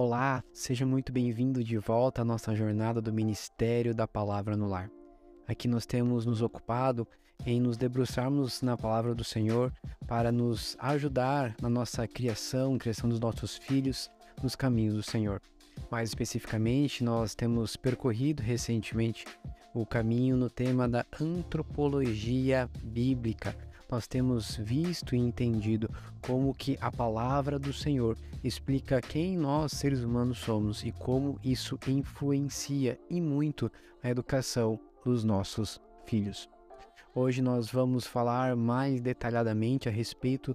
Olá, seja muito bem-vindo de volta à nossa jornada do Ministério da Palavra no Lar. Aqui nós temos nos ocupado em nos debruçarmos na palavra do Senhor para nos ajudar na nossa criação, criação dos nossos filhos, nos caminhos do Senhor. Mais especificamente, nós temos percorrido recentemente o caminho no tema da antropologia bíblica, nós temos visto e entendido como que a palavra do Senhor explica quem nós seres humanos somos e como isso influencia e muito a educação dos nossos filhos. Hoje nós vamos falar mais detalhadamente a respeito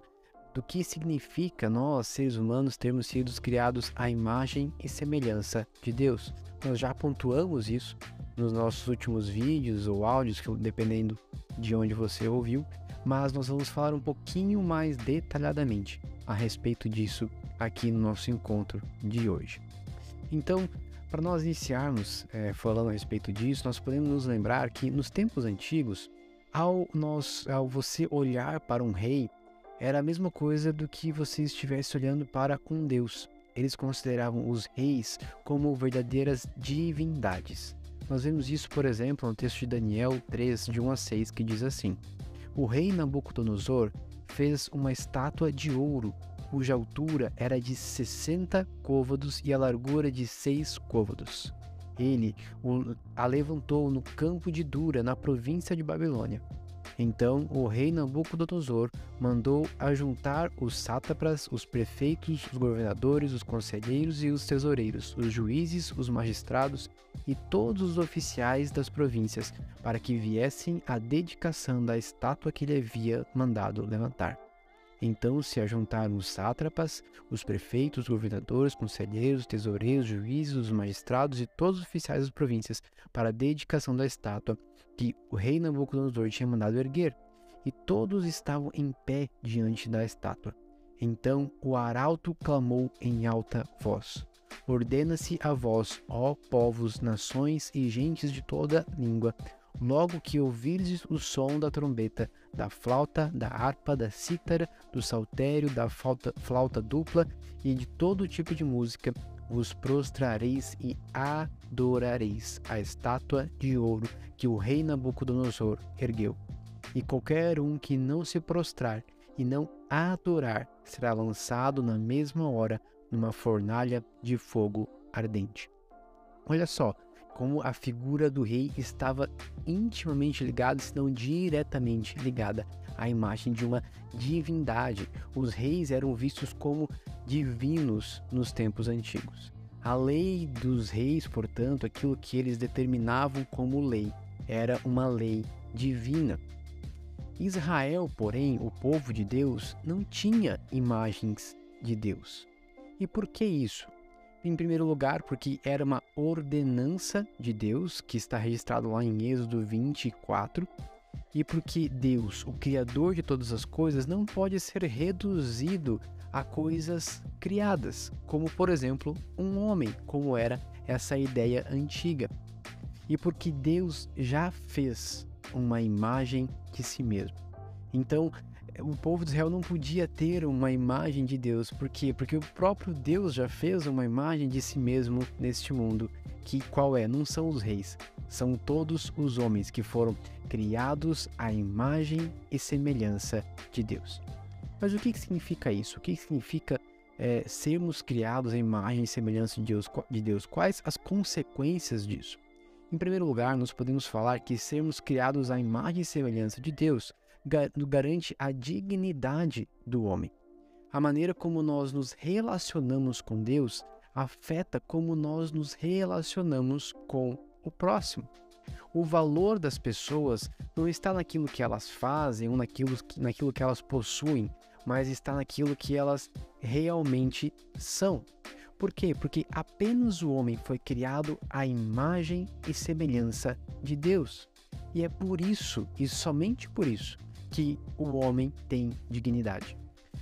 do que significa nós, seres humanos, termos sido criados à imagem e semelhança de Deus. Nós já pontuamos isso nos nossos últimos vídeos ou áudios, dependendo de onde você ouviu, mas nós vamos falar um pouquinho mais detalhadamente a respeito disso aqui no nosso encontro de hoje. Então, para nós iniciarmos é, falando a respeito disso, nós podemos nos lembrar que nos tempos antigos, ao, nós, ao você olhar para um rei, era a mesma coisa do que você estivesse olhando para um deus. Eles consideravam os reis como verdadeiras divindades. Nós vemos isso, por exemplo, no texto de Daniel 3, de 1 a 6, que diz assim: o rei Nabucodonosor fez uma estátua de ouro, cuja altura era de 60 côvados e a largura de 6 côvados. Ele a levantou no campo de Dura, na província de Babilônia. Então o rei Nabucodonosor mandou ajuntar os sátrapas, os prefeitos, os governadores, os conselheiros e os tesoureiros, os juízes, os magistrados e todos os oficiais das províncias, para que viessem à dedicação da estátua que ele havia mandado levantar. Então se ajuntaram os sátrapas, os prefeitos, os governadores, conselheiros, tesoureiros, juízes, os magistrados e todos os oficiais das províncias para a dedicação da estátua que o rei Nabucodonosor tinha mandado erguer, e todos estavam em pé diante da estátua. Então o arauto clamou em alta voz: Ordena-se a vós, ó povos, nações e gentes de toda língua, logo que ouvirdes o som da trombeta, da flauta, da harpa, da cítara, do saltério, da flauta, flauta dupla e de todo tipo de música, vos prostrareis e adorareis a estátua de ouro que o rei Nabucodonosor ergueu. E qualquer um que não se prostrar e não adorar será lançado na mesma hora numa fornalha de fogo ardente. Olha só, como a figura do rei estava intimamente ligada, se não diretamente ligada à imagem de uma divindade. Os reis eram vistos como divinos nos tempos antigos. A lei dos reis, portanto, aquilo que eles determinavam como lei, era uma lei divina. Israel, porém, o povo de Deus, não tinha imagens de Deus. E por que isso? Em primeiro lugar, porque era uma ordenança de Deus, que está registrado lá em Êxodo 24, e porque Deus, o Criador de todas as coisas, não pode ser reduzido a coisas criadas, como por exemplo um homem, como era essa ideia antiga. E porque Deus já fez uma imagem de si mesmo. Então, o povo de Israel não podia ter uma imagem de Deus. Por quê? Porque o próprio Deus já fez uma imagem de si mesmo neste mundo. Que qual é? Não são os reis, são todos os homens que foram criados à imagem e semelhança de Deus. Mas o que, significa isso? O que significa é, sermos criados à imagem e semelhança de Deus, de Deus? Quais as consequências disso? Em primeiro lugar, nós podemos falar que sermos criados à imagem e semelhança de Deus garante a dignidade do homem. A maneira como nós nos relacionamos com Deus afeta como nós nos relacionamos com o próximo. O valor das pessoas não está naquilo que elas fazem ou naquilo, naquilo que elas possuem, mas está naquilo que elas realmente são. Por quê? Porque apenas o homem foi criado à imagem e semelhança de Deus. E é por isso, e somente por isso, que o homem tem dignidade.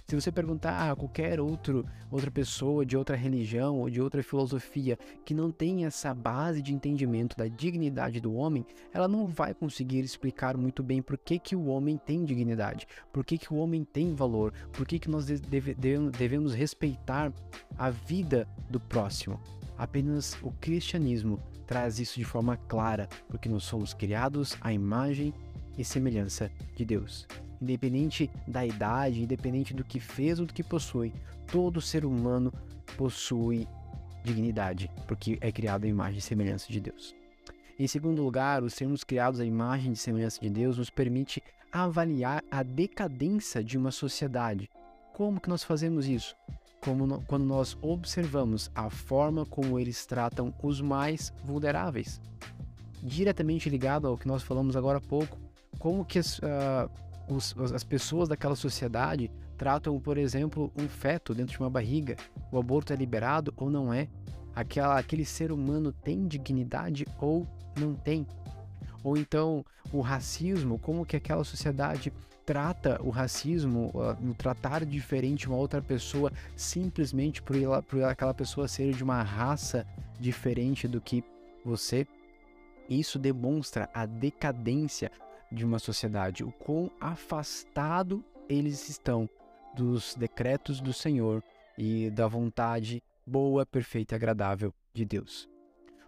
Se você perguntar a qualquer outro, outra pessoa de outra religião ou de outra filosofia que não tem essa base de entendimento da dignidade do homem, ela não vai conseguir explicar muito bem por que, que o homem tem dignidade, por que, que o homem tem valor, por que, que nós deve, devemos respeitar a vida do próximo. Apenas o cristianismo traz isso de forma clara, porque nós somos criados à imagem e semelhança de Deus. Independente da idade, independente do que fez ou do que possui, todo ser humano possui dignidade, porque é criado à imagem e semelhança de Deus. Em segundo lugar, os sermos criados à imagem e semelhança de Deus nos permite avaliar a decadência de uma sociedade. Como que nós fazemos isso? como quando nós observamos a forma como eles tratam os mais vulneráveis. Diretamente ligado ao que nós falamos agora há pouco, como que as, uh, os, as pessoas daquela sociedade tratam, por exemplo, um feto dentro de uma barriga. O aborto é liberado ou não é? Aquela, aquele ser humano tem dignidade ou não tem? Ou então o racismo, como que aquela sociedade trata o racismo, o tratar diferente uma outra pessoa simplesmente por, ela, por aquela pessoa ser de uma raça diferente do que você. Isso demonstra a decadência de uma sociedade, o quão afastado eles estão dos decretos do Senhor e da vontade boa, perfeita e agradável de Deus.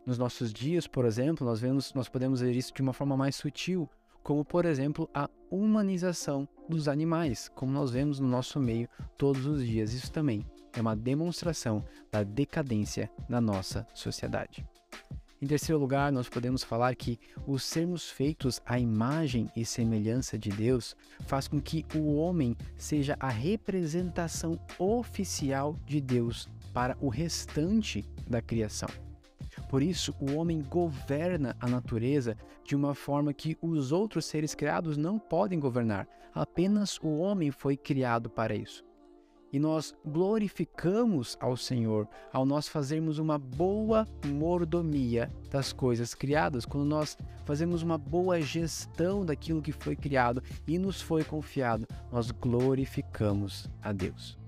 Nos nossos dias, por exemplo, nós vemos, nós podemos ver isso de uma forma mais sutil, como por exemplo a humanização dos animais, como nós vemos no nosso meio todos os dias. Isso também é uma demonstração da decadência na nossa sociedade. Em terceiro lugar, nós podemos falar que o sermos feitos à imagem e semelhança de Deus faz com que o homem seja a representação oficial de Deus para o restante da criação. Por isso, o homem governa a natureza de uma forma que os outros seres criados não podem governar. Apenas o homem foi criado para isso. E nós glorificamos ao Senhor ao nós fazermos uma boa mordomia das coisas criadas, quando nós fazemos uma boa gestão daquilo que foi criado e nos foi confiado, nós glorificamos a Deus.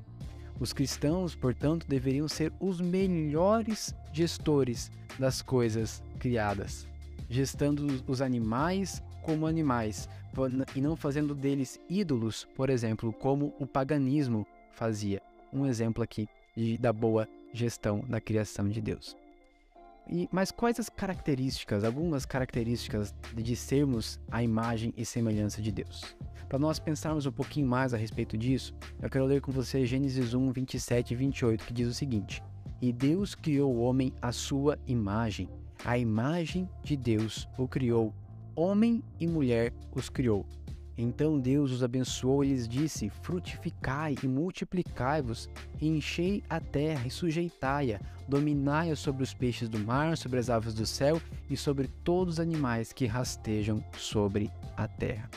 Os cristãos, portanto, deveriam ser os melhores gestores das coisas criadas, gestando os animais como animais e não fazendo deles ídolos, por exemplo, como o paganismo fazia. Um exemplo aqui de, da boa gestão da criação de Deus. E, mas quais as características, algumas características de sermos a imagem e semelhança de Deus? Para nós pensarmos um pouquinho mais a respeito disso, eu quero ler com você Gênesis 1, 27 e 28, que diz o seguinte: E Deus criou o homem à sua imagem, a imagem de Deus o criou, homem e mulher os criou. Então Deus os abençoou e lhes disse: Frutificai e multiplicai-vos, enchei a terra e sujeitai-a, dominai-a sobre os peixes do mar, sobre as aves do céu e sobre todos os animais que rastejam sobre a terra.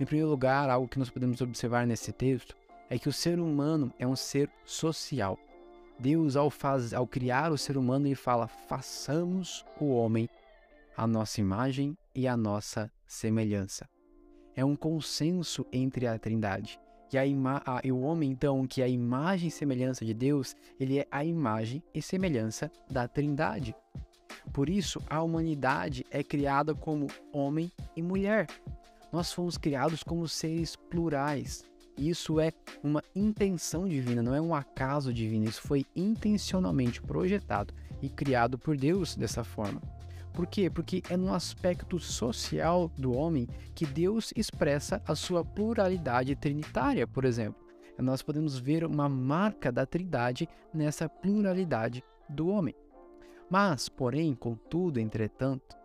Em primeiro lugar, algo que nós podemos observar nesse texto é que o ser humano é um ser social. Deus, ao, faz, ao criar o ser humano, ele fala: façamos o homem a nossa imagem e a nossa semelhança. É um consenso entre a Trindade. E, a a, o homem, então, que é a imagem e semelhança de Deus, ele é a imagem e semelhança da Trindade. Por isso, a humanidade é criada como homem e mulher. Nós fomos criados como seres plurais. Isso é uma intenção divina, não é um acaso divino. Isso foi intencionalmente projetado e criado por Deus dessa forma. Por quê? Porque é no aspecto social do homem que Deus expressa a sua pluralidade trinitária, por exemplo. Nós podemos ver uma marca da Trindade nessa pluralidade do homem. Mas, porém, contudo, entretanto,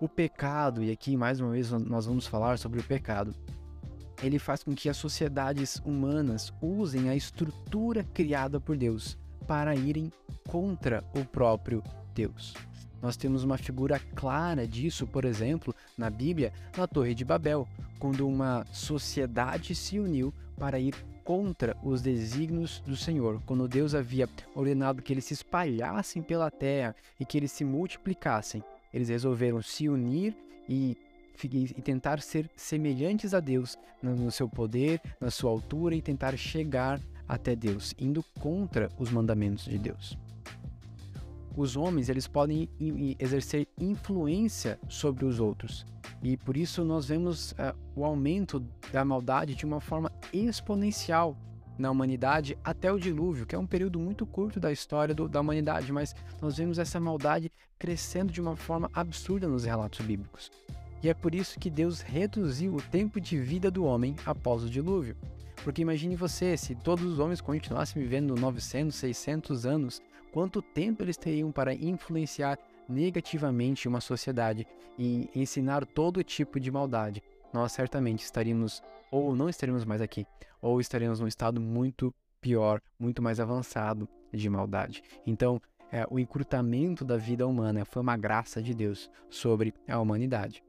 o pecado, e aqui mais uma vez nós vamos falar sobre o pecado, ele faz com que as sociedades humanas usem a estrutura criada por Deus para irem contra o próprio Deus. Nós temos uma figura clara disso, por exemplo, na Bíblia, na Torre de Babel, quando uma sociedade se uniu para ir contra os desígnios do Senhor, quando Deus havia ordenado que eles se espalhassem pela terra e que eles se multiplicassem eles resolveram se unir e e tentar ser semelhantes a Deus no seu poder, na sua altura e tentar chegar até Deus, indo contra os mandamentos de Deus. Os homens, eles podem exercer influência sobre os outros. E por isso nós vemos uh, o aumento da maldade de uma forma exponencial na humanidade até o dilúvio, que é um período muito curto da história do, da humanidade, mas nós vemos essa maldade crescendo de uma forma absurda nos relatos bíblicos. E é por isso que Deus reduziu o tempo de vida do homem após o dilúvio. Porque imagine você, se todos os homens continuassem vivendo 900, 600 anos, quanto tempo eles teriam para influenciar negativamente uma sociedade e ensinar todo tipo de maldade? Nós certamente estaríamos, ou não estaríamos mais aqui, ou estaremos num estado muito pior, muito mais avançado de maldade. Então, é, o encurtamento da vida humana foi uma graça de Deus sobre a humanidade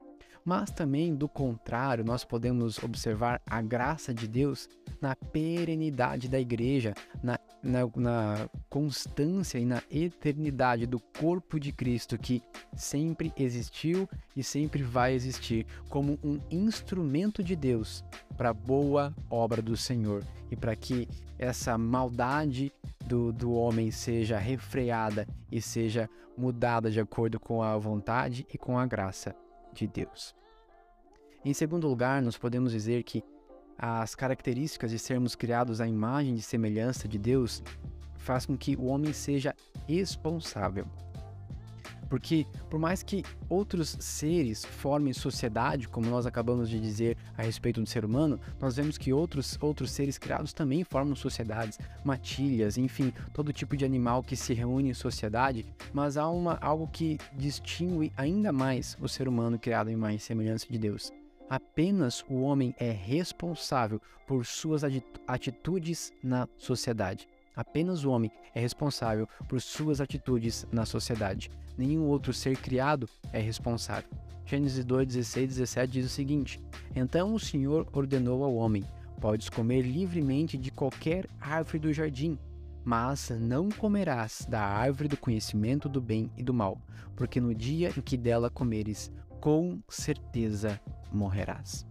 mas também do contrário, nós podemos observar a graça de Deus na perenidade da igreja, na, na, na, constância e na eternidade do corpo de Cristo que sempre existiu e sempre vai existir como um instrumento de Deus para a boa obra do Senhor e para que essa maldade do, do homem seja refreada e seja mudada de acordo com a vontade e com a graça de Deus. Em segundo lugar, nós podemos dizer que as características de sermos criados à imagem e semelhança de Deus faz com que o homem seja responsável. Porque, por mais que outros seres formem sociedade, como nós acabamos de dizer a respeito do ser humano, nós vemos que outros, outros seres criados também formam sociedades, matilhas, enfim, todo tipo de animal que se reúne em sociedade, mas há uma, algo que distingue ainda mais o ser humano criado em e semelhança de Deus. Apenas o homem é responsável por suas atitudes na sociedade. Apenas o homem é responsável por suas atitudes na sociedade. Nenhum outro ser criado é responsável. Gênesis 2, 16 17 diz o seguinte: Então o Senhor ordenou ao homem: Podes comer livremente de qualquer árvore do jardim, mas não comerás da árvore do conhecimento do bem e do mal, porque no dia em que dela comeres, com certeza morrerás.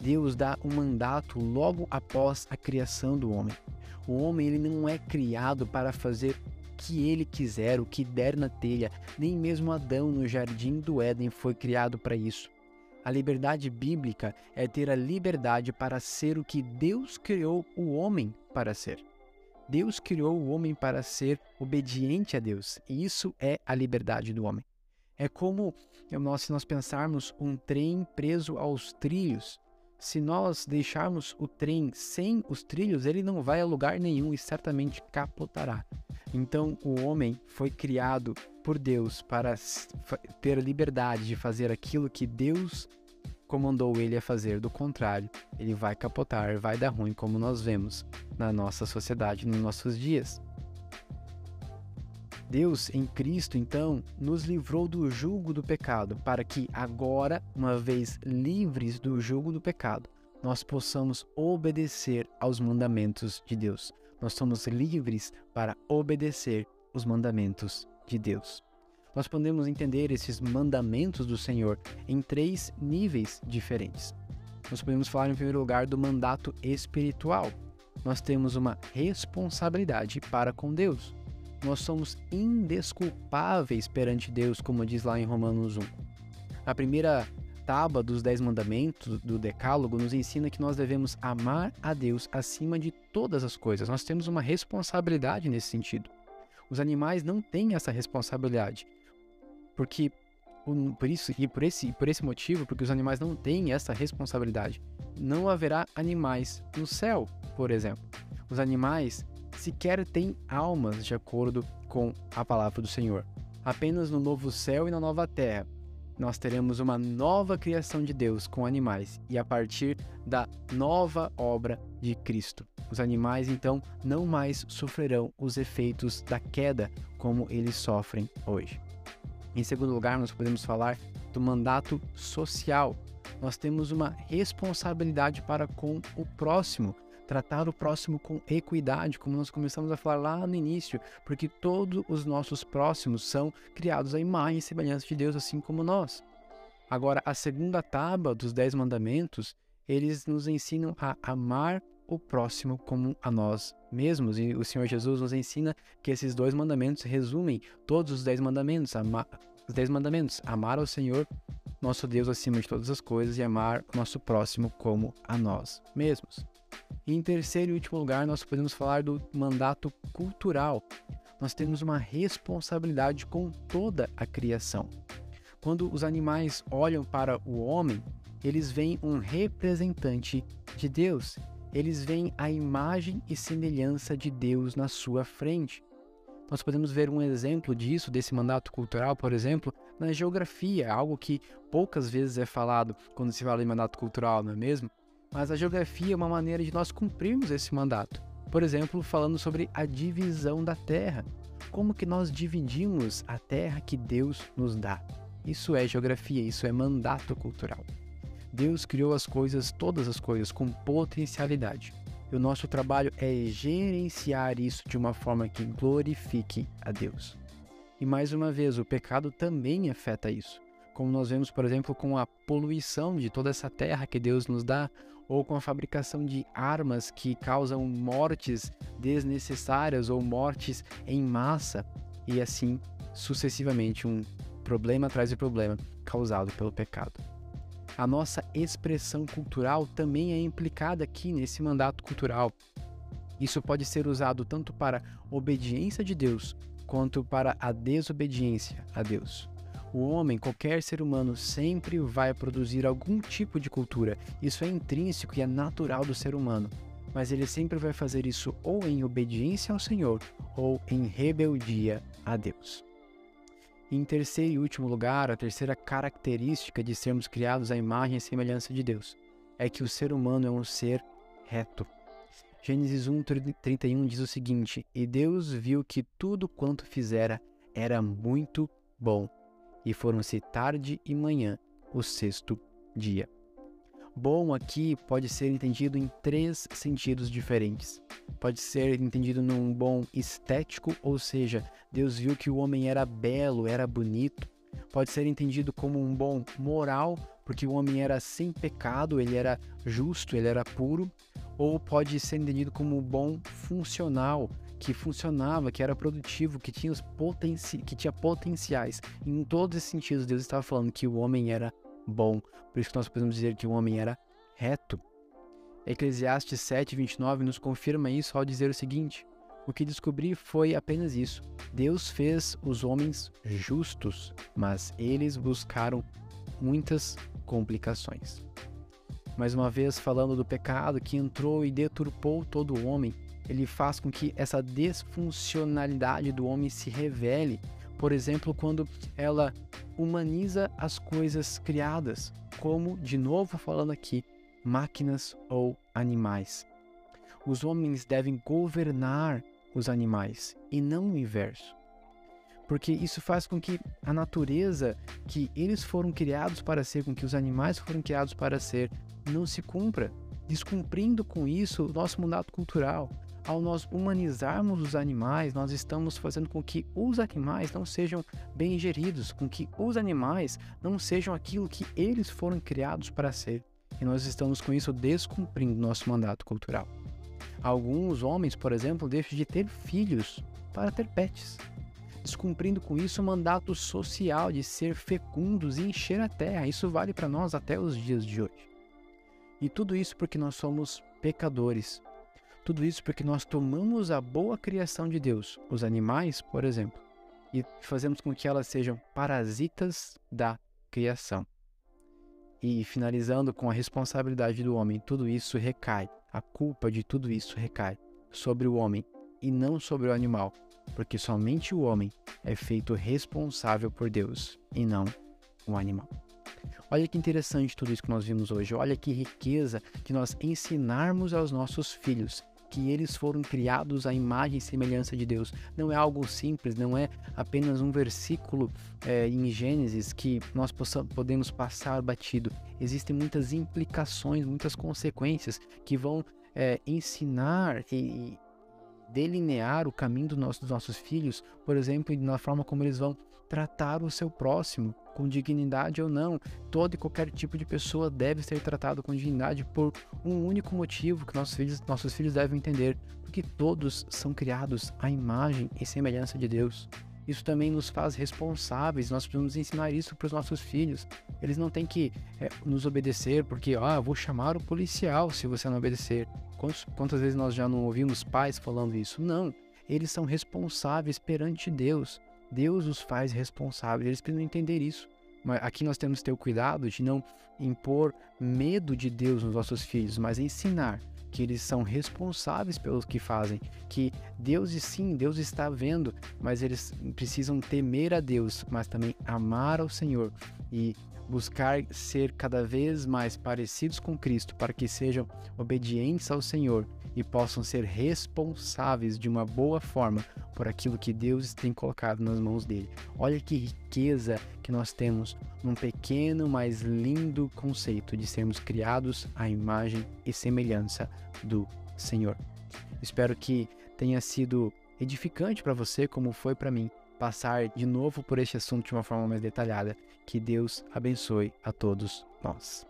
Deus dá um mandato logo após a criação do homem. O homem ele não é criado para fazer o que ele quiser, o que der na telha. Nem mesmo Adão no jardim do Éden foi criado para isso. A liberdade bíblica é ter a liberdade para ser o que Deus criou o homem para ser. Deus criou o homem para ser obediente a Deus, e isso é a liberdade do homem. É como nós, se nós pensarmos um trem preso aos trilhos. Se nós deixarmos o trem sem os trilhos, ele não vai a lugar nenhum e certamente capotará. Então, o homem foi criado por Deus para ter liberdade de fazer aquilo que Deus comandou ele a fazer. Do contrário, ele vai capotar, vai dar ruim, como nós vemos na nossa sociedade, nos nossos dias. Deus, em Cristo, então, nos livrou do jugo do pecado, para que agora, uma vez livres do jugo do pecado, nós possamos obedecer aos mandamentos de Deus. Nós somos livres para obedecer os mandamentos de Deus. Nós podemos entender esses mandamentos do Senhor em três níveis diferentes. Nós podemos falar, em primeiro lugar, do mandato espiritual. Nós temos uma responsabilidade para com Deus nós somos indesculpáveis perante Deus, como diz lá em Romanos 1. A primeira tábua dos Dez Mandamentos do Decálogo nos ensina que nós devemos amar a Deus acima de todas as coisas. Nós temos uma responsabilidade nesse sentido. Os animais não têm essa responsabilidade, porque por isso e por esse, por esse motivo, porque os animais não têm essa responsabilidade, não haverá animais no céu, por exemplo. Os animais sequer têm almas de acordo com a palavra do Senhor. Apenas no novo céu e na nova terra nós teremos uma nova criação de Deus com animais e a partir da nova obra de Cristo. Os animais então não mais sofrerão os efeitos da queda como eles sofrem hoje. Em segundo lugar, nós podemos falar do mandato social. Nós temos uma responsabilidade para com o próximo tratar o próximo com equidade, como nós começamos a falar lá no início, porque todos os nossos próximos são criados à imagem e semelhança de Deus, assim como nós. Agora, a segunda tábua dos Dez Mandamentos, eles nos ensinam a amar o próximo como a nós mesmos. E o Senhor Jesus nos ensina que esses dois mandamentos resumem todos os dez mandamentos. Ama os dez mandamentos: amar ao Senhor, nosso Deus, acima de todas as coisas, e amar o nosso próximo como a nós mesmos. E em terceiro e último lugar, nós podemos falar do mandato cultural. Nós temos uma responsabilidade com toda a criação. Quando os animais olham para o homem, eles veem um representante de Deus eles veem a imagem e semelhança de Deus na sua frente. Nós podemos ver um exemplo disso, desse mandato cultural, por exemplo, na geografia, algo que poucas vezes é falado quando se fala em mandato cultural, não é mesmo? Mas a geografia é uma maneira de nós cumprirmos esse mandato. Por exemplo, falando sobre a divisão da terra. Como que nós dividimos a terra que Deus nos dá? Isso é geografia, isso é mandato cultural. Deus criou as coisas, todas as coisas, com potencialidade. E o nosso trabalho é gerenciar isso de uma forma que glorifique a Deus. E mais uma vez, o pecado também afeta isso. Como nós vemos, por exemplo, com a poluição de toda essa terra que Deus nos dá, ou com a fabricação de armas que causam mortes desnecessárias ou mortes em massa, e assim sucessivamente, um problema atrás de problema causado pelo pecado a nossa expressão cultural também é implicada aqui nesse mandato cultural. Isso pode ser usado tanto para obediência de Deus quanto para a desobediência a Deus. O homem, qualquer ser humano, sempre vai produzir algum tipo de cultura. Isso é intrínseco e é natural do ser humano. Mas ele sempre vai fazer isso ou em obediência ao Senhor ou em rebeldia a Deus. Em terceiro e último lugar, a terceira característica de sermos criados à imagem e semelhança de Deus é que o ser humano é um ser reto. Gênesis 1:31 diz o seguinte: E Deus viu que tudo quanto fizera era muito bom, e foram-se tarde e manhã o sexto dia. Bom aqui pode ser entendido em três sentidos diferentes. Pode ser entendido num bom estético, ou seja, Deus viu que o homem era belo, era bonito. Pode ser entendido como um bom moral, porque o homem era sem pecado, ele era justo, ele era puro. Ou pode ser entendido como um bom funcional, que funcionava, que era produtivo, que tinha, os potenci que tinha potenciais. Em todos esses sentidos, Deus estava falando que o homem era bom. Por isso que nós podemos dizer que o homem era reto. Eclesiastes 7:29 nos confirma isso ao dizer o seguinte: O que descobri foi apenas isso. Deus fez os homens justos, mas eles buscaram muitas complicações. Mais uma vez, falando do pecado que entrou e deturpou todo o homem, ele faz com que essa desfuncionalidade do homem se revele. Por exemplo, quando ela humaniza as coisas criadas, como, de novo falando aqui, máquinas ou animais. Os homens devem governar os animais e não o inverso. Porque isso faz com que a natureza que eles foram criados para ser, com que os animais foram criados para ser, não se cumpra, descumprindo com isso o nosso mandato cultural, ao nós humanizarmos os animais, nós estamos fazendo com que os animais não sejam bem geridos, com que os animais não sejam aquilo que eles foram criados para ser. E nós estamos com isso descumprindo nosso mandato cultural. Alguns homens, por exemplo, deixam de ter filhos para ter pets, descumprindo com isso o mandato social de ser fecundos e encher a terra. Isso vale para nós até os dias de hoje. E tudo isso porque nós somos pecadores, tudo isso porque nós tomamos a boa criação de Deus, os animais, por exemplo, e fazemos com que elas sejam parasitas da criação. E finalizando com a responsabilidade do homem, tudo isso recai, a culpa de tudo isso recai sobre o homem e não sobre o animal, porque somente o homem é feito responsável por Deus e não o animal. Olha que interessante tudo isso que nós vimos hoje. Olha que riqueza que nós ensinarmos aos nossos filhos que eles foram criados à imagem e semelhança de Deus. Não é algo simples, não é apenas um versículo é, em Gênesis que nós possamos, podemos passar batido. Existem muitas implicações, muitas consequências que vão é, ensinar e delinear o caminho do nosso, dos nossos filhos, por exemplo, na forma como eles vão tratar o seu próximo, com dignidade ou não. Todo e qualquer tipo de pessoa deve ser tratado com dignidade por um único motivo que nossos filhos, nossos filhos devem entender, porque todos são criados à imagem e semelhança de Deus. Isso também nos faz responsáveis, nós precisamos ensinar isso para os nossos filhos. Eles não têm que é, nos obedecer porque, ah, vou chamar o policial se você não obedecer. Quantas vezes nós já não ouvimos pais falando isso? Não, eles são responsáveis perante Deus. Deus os faz responsáveis, eles precisam entender isso. Mas aqui nós temos que ter o cuidado de não impor medo de Deus nos nossos filhos, mas ensinar que eles são responsáveis pelo que fazem, que Deus e sim, Deus está vendo, mas eles precisam temer a Deus, mas também amar ao Senhor e buscar ser cada vez mais parecidos com Cristo para que sejam obedientes ao Senhor e possam ser responsáveis de uma boa forma por aquilo que Deus tem colocado nas mãos dele. Olha que riqueza que nós temos num pequeno, mas lindo conceito de sermos criados à imagem e semelhança do Senhor. Espero que tenha sido edificante para você, como foi para mim, passar de novo por este assunto de uma forma mais detalhada. Que Deus abençoe a todos nós.